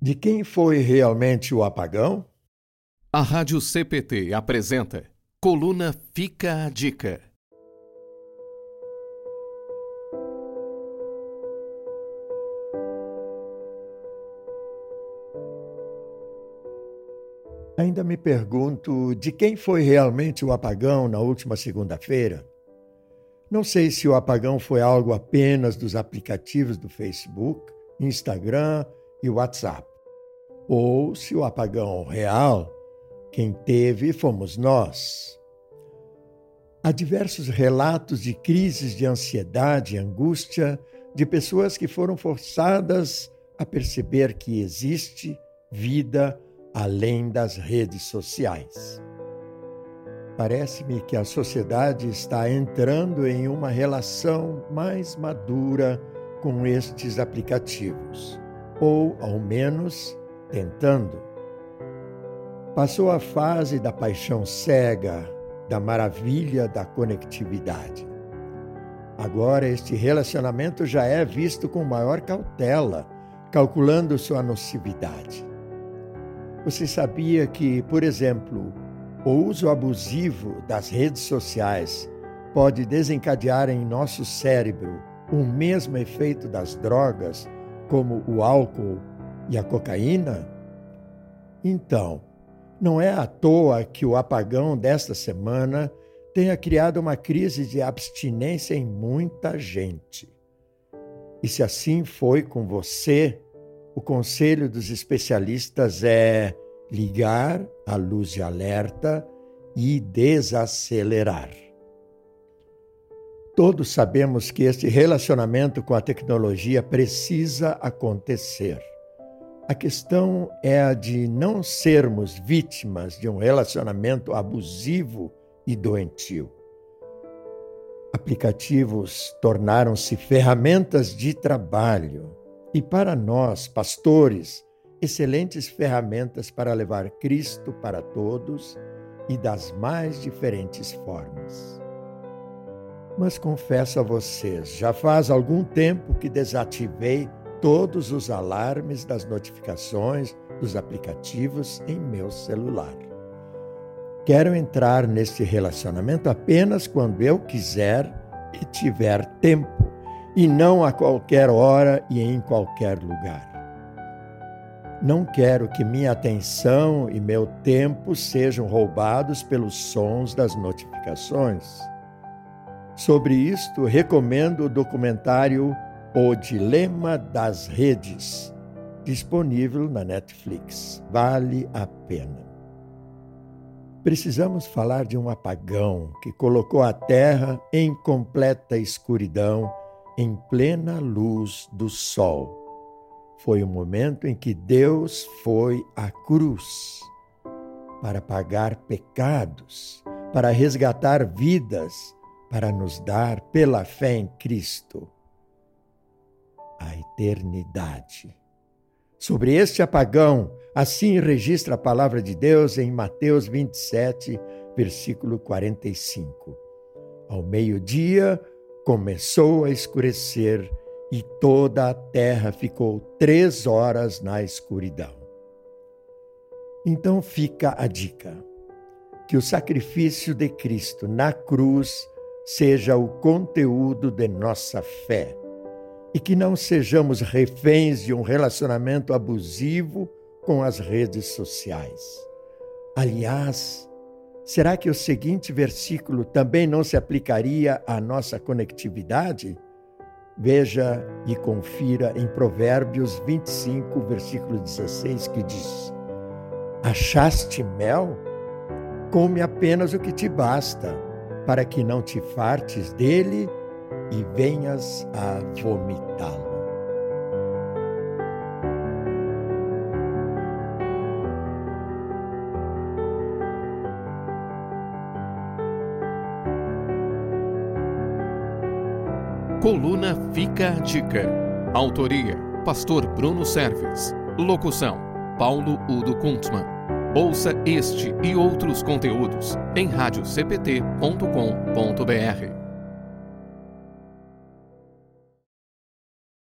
De quem foi realmente o apagão? A Rádio CPT apresenta Coluna Fica a Dica. Ainda me pergunto de quem foi realmente o apagão na última segunda-feira. Não sei se o apagão foi algo apenas dos aplicativos do Facebook, Instagram e WhatsApp, ou se o apagão real, quem teve fomos nós. Há diversos relatos de crises de ansiedade e angústia de pessoas que foram forçadas a perceber que existe vida além das redes sociais. Parece-me que a sociedade está entrando em uma relação mais madura com estes aplicativos, ou, ao menos, tentando. Passou a fase da paixão cega, da maravilha da conectividade. Agora, este relacionamento já é visto com maior cautela, calculando sua nocividade. Você sabia que, por exemplo, o uso abusivo das redes sociais pode desencadear em nosso cérebro o mesmo efeito das drogas, como o álcool e a cocaína? Então, não é à toa que o apagão desta semana tenha criado uma crise de abstinência em muita gente. E se assim foi com você, o conselho dos especialistas é ligar a luz de alerta e desacelerar. Todos sabemos que este relacionamento com a tecnologia precisa acontecer. A questão é a de não sermos vítimas de um relacionamento abusivo e doentio. Aplicativos tornaram-se ferramentas de trabalho e, para nós, pastores, excelentes ferramentas para levar Cristo para todos e das mais diferentes formas. Mas confesso a vocês, já faz algum tempo que desativei todos os alarmes das notificações dos aplicativos em meu celular. Quero entrar neste relacionamento apenas quando eu quiser e tiver tempo, e não a qualquer hora e em qualquer lugar. Não quero que minha atenção e meu tempo sejam roubados pelos sons das notificações. Sobre isto, recomendo o documentário O Dilema das Redes, disponível na Netflix. Vale a pena. Precisamos falar de um apagão que colocou a Terra em completa escuridão, em plena luz do Sol foi o momento em que Deus foi à cruz para pagar pecados, para resgatar vidas, para nos dar, pela fé em Cristo, a eternidade. Sobre este apagão, assim registra a palavra de Deus em Mateus 27, versículo 45. Ao meio-dia começou a escurecer e toda a terra ficou três horas na escuridão. Então fica a dica: que o sacrifício de Cristo na cruz seja o conteúdo de nossa fé e que não sejamos reféns de um relacionamento abusivo com as redes sociais. Aliás, será que o seguinte versículo também não se aplicaria à nossa conectividade? Veja e confira em Provérbios 25, versículo 16, que diz: Achaste mel? Come apenas o que te basta, para que não te fartes dele e venhas a vomitá-lo. Coluna Fica a Dica. Autoria: Pastor Bruno Serves. Locução: Paulo Udo Kuntzmann. Ouça este e outros conteúdos em radiocpt.com.br.